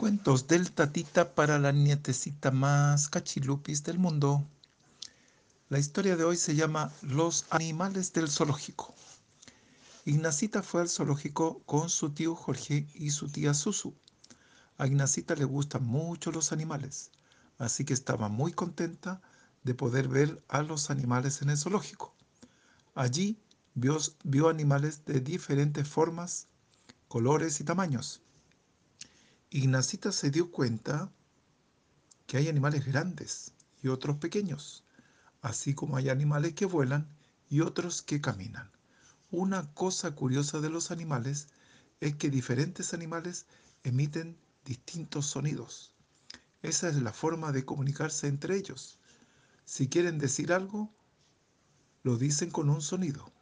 Cuentos del tatita para la nietecita más cachilupis del mundo. La historia de hoy se llama Los animales del zoológico. Ignacita fue al zoológico con su tío Jorge y su tía Susu. A Ignacita le gustan mucho los animales, así que estaba muy contenta de poder ver a los animales en el zoológico. Allí vio, vio animales de diferentes formas, colores y tamaños Ignacita se dio cuenta que hay animales grandes y otros pequeños, así como hay animales que vuelan y otros que caminan. Una cosa curiosa de los animales es que diferentes animales emiten distintos sonidos. Esa es la forma de comunicarse entre ellos. Si quieren decir algo, lo dicen con un sonido.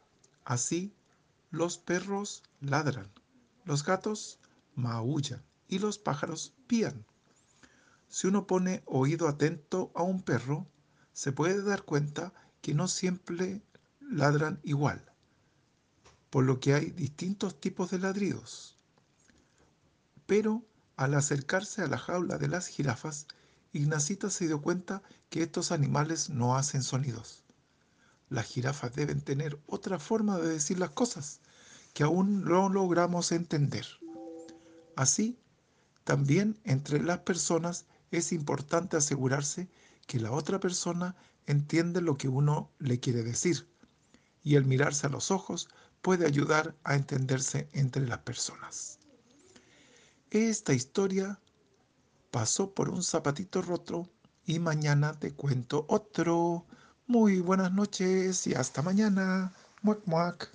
Así, los perros ladran, los gatos maullan y los pájaros pían. Si uno pone oído atento a un perro, se puede dar cuenta que no siempre ladran igual, por lo que hay distintos tipos de ladridos. Pero al acercarse a la jaula de las jirafas, Ignacita se dio cuenta que estos animales no hacen sonidos. Las jirafas deben tener otra forma de decir las cosas que aún no logramos entender. Así, también entre las personas es importante asegurarse que la otra persona entiende lo que uno le quiere decir y el mirarse a los ojos puede ayudar a entenderse entre las personas. Esta historia pasó por un zapatito roto y mañana te cuento otro. Muy buenas noches y hasta mañana. Muac, muac.